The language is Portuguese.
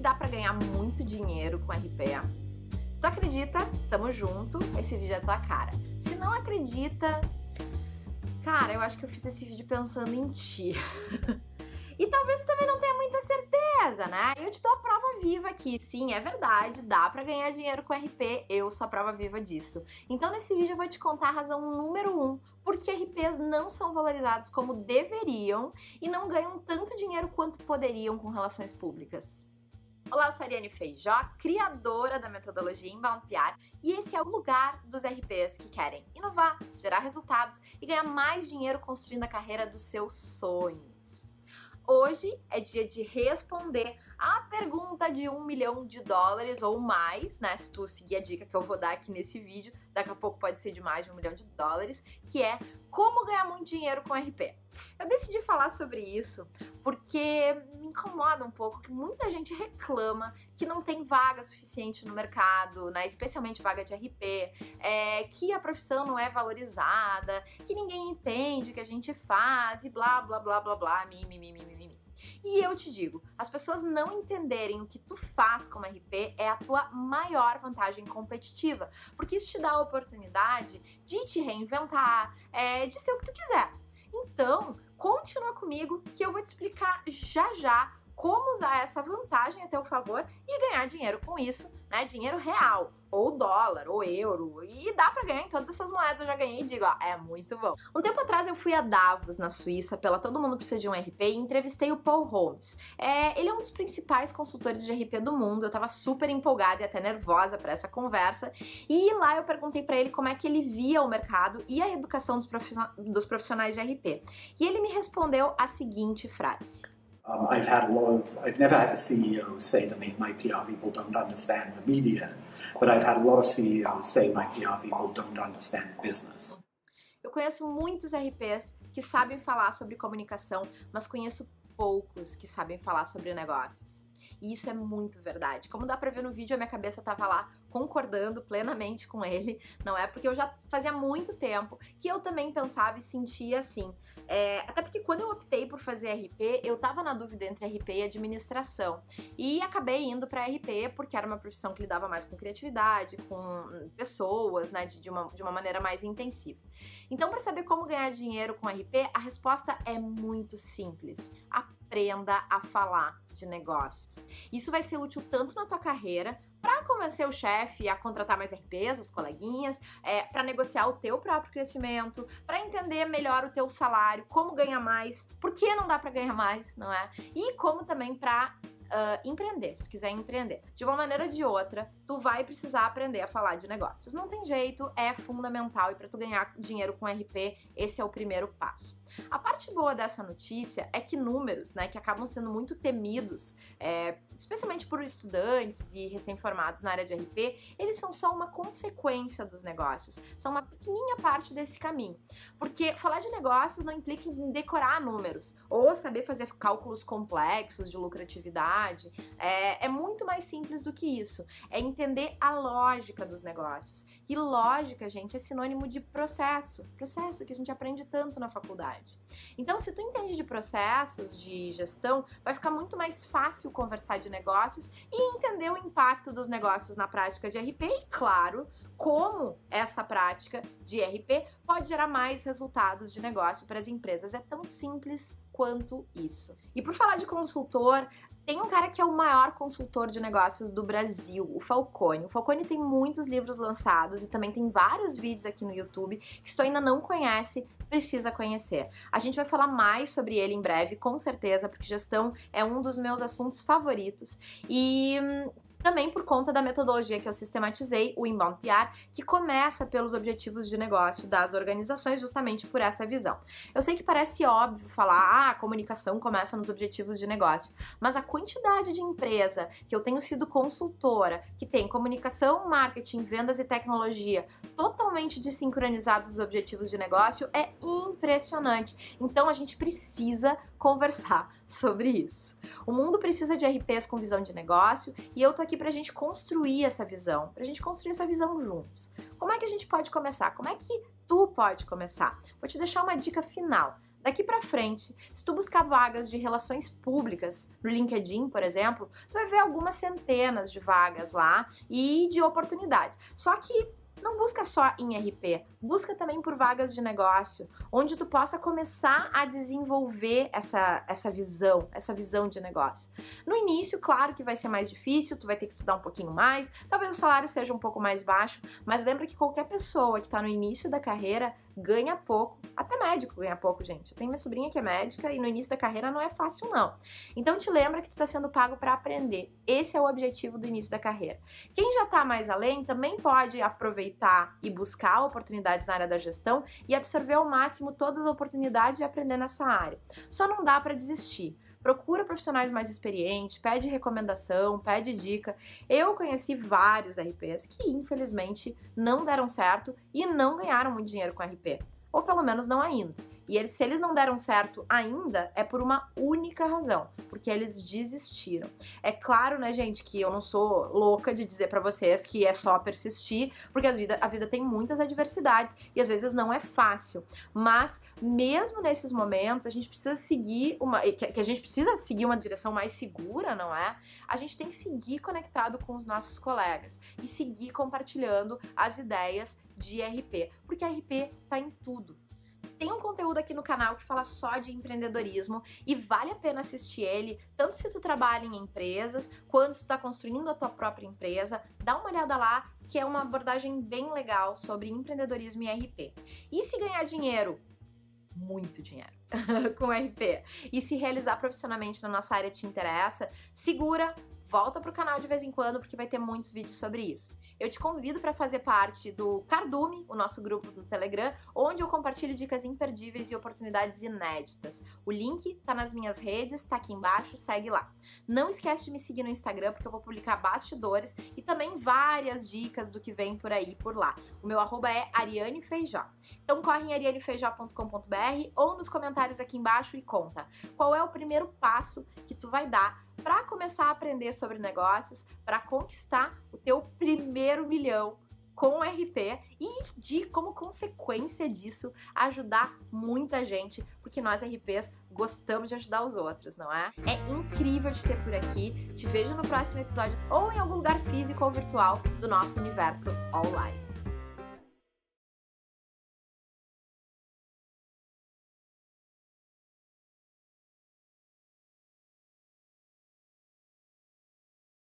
que dá para ganhar muito dinheiro com RP? Se tu acredita, tamo junto, esse vídeo é tua cara. Se não acredita, cara, eu acho que eu fiz esse vídeo pensando em ti. e talvez tu também não tenha muita certeza, né? Eu te dou a prova viva aqui. Sim, é verdade, dá para ganhar dinheiro com RP, eu sou a prova viva disso. Então nesse vídeo eu vou te contar a razão número um porque RPs não são valorizados como deveriam e não ganham tanto dinheiro quanto poderiam com relações públicas. Olá, eu sou a Ariane Feijó, criadora da metodologia Inbound PR, e esse é o lugar dos RPs que querem inovar, gerar resultados e ganhar mais dinheiro construindo a carreira dos seus sonhos. Hoje é dia de responder a pergunta de um milhão de dólares ou mais, né? Se tu seguir a dica que eu vou dar aqui nesse vídeo, daqui a pouco pode ser de mais de um milhão de dólares, que é como ganhar muito dinheiro com RP. Eu decidi falar sobre isso porque me incomoda um pouco que muita gente reclama que não tem vaga suficiente no mercado, né? especialmente vaga de RP, é, que a profissão não é valorizada, que ninguém entende o que a gente faz e blá blá blá blá blá, mimimi, mimimi. Mi, E eu te digo, as pessoas não entenderem o que tu faz como RP é a tua maior vantagem competitiva, porque isso te dá a oportunidade de te reinventar, é, de ser o que tu quiser. Então, continua comigo que eu vou te explicar já já como usar essa vantagem a teu favor e ganhar dinheiro com isso, né? Dinheiro real, ou dólar, ou euro. E dá para ganhar em todas essas moedas. Eu já ganhei e digo, ó, é muito bom. Um tempo atrás eu fui a Davos, na Suíça, pela Todo Mundo Precisa de um RP e entrevistei o Paul Holmes. É, ele é um dos principais consultores de RP do mundo. Eu tava super empolgada e até nervosa para essa conversa. E lá eu perguntei para ele como é que ele via o mercado e a educação dos profissionais de RP. E ele me respondeu a seguinte frase. Um, I've had a lot of, I've never had a CEO say to me, my PR people don't understand the media, but I've had a lot of CEOs say my PR people don't understand business. Eu conheço muitos RPs que sabem falar sobre comunicação, mas conheço poucos que sabem falar sobre negócios. E isso é muito verdade. Como dá pra ver no vídeo, a minha cabeça tava lá concordando plenamente com ele, não é? Porque eu já fazia muito tempo que eu também pensava e sentia assim. É, até fazer RP, eu tava na dúvida entre RP e administração. E acabei indo para RP porque era uma profissão que lidava mais com criatividade, com pessoas, né, de, de, uma, de uma maneira mais intensiva. Então, para saber como ganhar dinheiro com RP, a resposta é muito simples. Aprenda a falar de negócios. Isso vai ser útil tanto na tua carreira para convencer o chefe a contratar mais RPs, os coleguinhas, é, para negociar o teu próprio crescimento, para entender melhor o teu salário, como ganhar mais, por que não dá para ganhar mais, não é? E como também para uh, empreender, se tu quiser empreender. De uma maneira ou de outra, tu vai precisar aprender a falar de negócios. Não tem jeito, é fundamental e para tu ganhar dinheiro com RP, esse é o primeiro passo. A parte boa dessa notícia é que números, né, que acabam sendo muito temidos, é, especialmente por estudantes e recém-formados na área de RP, eles são só uma consequência dos negócios, são uma pequenininha parte desse caminho. Porque falar de negócios não implica em decorar números ou saber fazer cálculos complexos de lucratividade. É, é muito mais simples do que isso. É entender a lógica dos negócios. E lógica, gente, é sinônimo de processo. Processo que a gente aprende tanto na faculdade. Então, se tu entende de processos, de gestão, vai ficar muito mais fácil conversar de negócios e entender o impacto dos negócios na prática de RP e, claro, como essa prática de RP pode gerar mais resultados de negócio para as empresas. É tão simples quanto isso. E por falar de consultor, tem um cara que é o maior consultor de negócios do Brasil, o Falcone. O Falcone tem muitos livros lançados e também tem vários vídeos aqui no YouTube que se tu ainda não conhece, precisa conhecer. A gente vai falar mais sobre ele em breve, com certeza, porque gestão é um dos meus assuntos favoritos. E hum, também por conta da metodologia que eu sistematizei, o Inbound PR, que começa pelos objetivos de negócio das organizações, justamente por essa visão. Eu sei que parece óbvio falar, ah, a comunicação começa nos objetivos de negócio, mas a quantidade de empresa que eu tenho sido consultora, que tem comunicação, marketing, vendas e tecnologia totalmente desincronizados dos objetivos de negócio é impressionante. Então a gente precisa conversar sobre isso. O mundo precisa de RPs com visão de negócio e eu tô aqui pra gente construir essa visão, pra gente construir essa visão juntos. Como é que a gente pode começar? Como é que tu pode começar? Vou te deixar uma dica final. Daqui para frente, se tu buscar vagas de relações públicas no LinkedIn, por exemplo, tu vai ver algumas centenas de vagas lá e de oportunidades. Só que não busca só em RP, busca também por vagas de negócio, onde tu possa começar a desenvolver essa, essa visão, essa visão de negócio. No início, claro que vai ser mais difícil, tu vai ter que estudar um pouquinho mais, talvez o salário seja um pouco mais baixo, mas lembra que qualquer pessoa que está no início da carreira ganha pouco, até médico ganha pouco, gente. Eu tenho minha sobrinha que é médica e no início da carreira não é fácil não. Então te lembra que tu está sendo pago para aprender. Esse é o objetivo do início da carreira. Quem já está mais além também pode aproveitar e buscar oportunidades na área da gestão e absorver ao máximo todas as oportunidades de aprender nessa área. Só não dá para desistir procura profissionais mais experientes, pede recomendação, pede dica. Eu conheci vários RPs que infelizmente não deram certo e não ganharam muito dinheiro com RP, ou pelo menos não ainda. E eles, se eles não deram certo ainda, é por uma única razão, porque eles desistiram. É claro, né, gente, que eu não sou louca de dizer para vocês que é só persistir, porque a vida, a vida tem muitas adversidades e às vezes não é fácil. Mas mesmo nesses momentos, a gente precisa seguir uma. que, a gente precisa seguir uma direção mais segura, não é? A gente tem que seguir conectado com os nossos colegas e seguir compartilhando as ideias de RP, porque RP tá em tudo tem um conteúdo aqui no canal que fala só de empreendedorismo e vale a pena assistir ele, tanto se tu trabalha em empresas, quanto se tu está construindo a tua própria empresa. Dá uma olhada lá, que é uma abordagem bem legal sobre empreendedorismo e RP. E se ganhar dinheiro muito dinheiro com RP e se realizar profissionalmente na nossa área te interessa, segura, volta pro canal de vez em quando porque vai ter muitos vídeos sobre isso. Eu te convido para fazer parte do Cardume, o nosso grupo do Telegram, onde eu compartilho dicas imperdíveis e oportunidades inéditas. O link tá nas minhas redes, tá aqui embaixo, segue lá. Não esquece de me seguir no Instagram porque eu vou publicar bastidores e também várias dicas do que vem por aí por lá. O meu arroba é Ariane Feijó. Então corre em arianefeijó.com.br ou nos comentários aqui embaixo e conta qual é o primeiro passo que tu vai dar para começar a aprender sobre negócios, para conquistar o teu primeiro milhão com RP e de como consequência disso ajudar muita gente, porque nós RPs gostamos de ajudar os outros, não é? É incrível te ter por aqui. Te vejo no próximo episódio ou em algum lugar físico ou virtual do nosso universo online.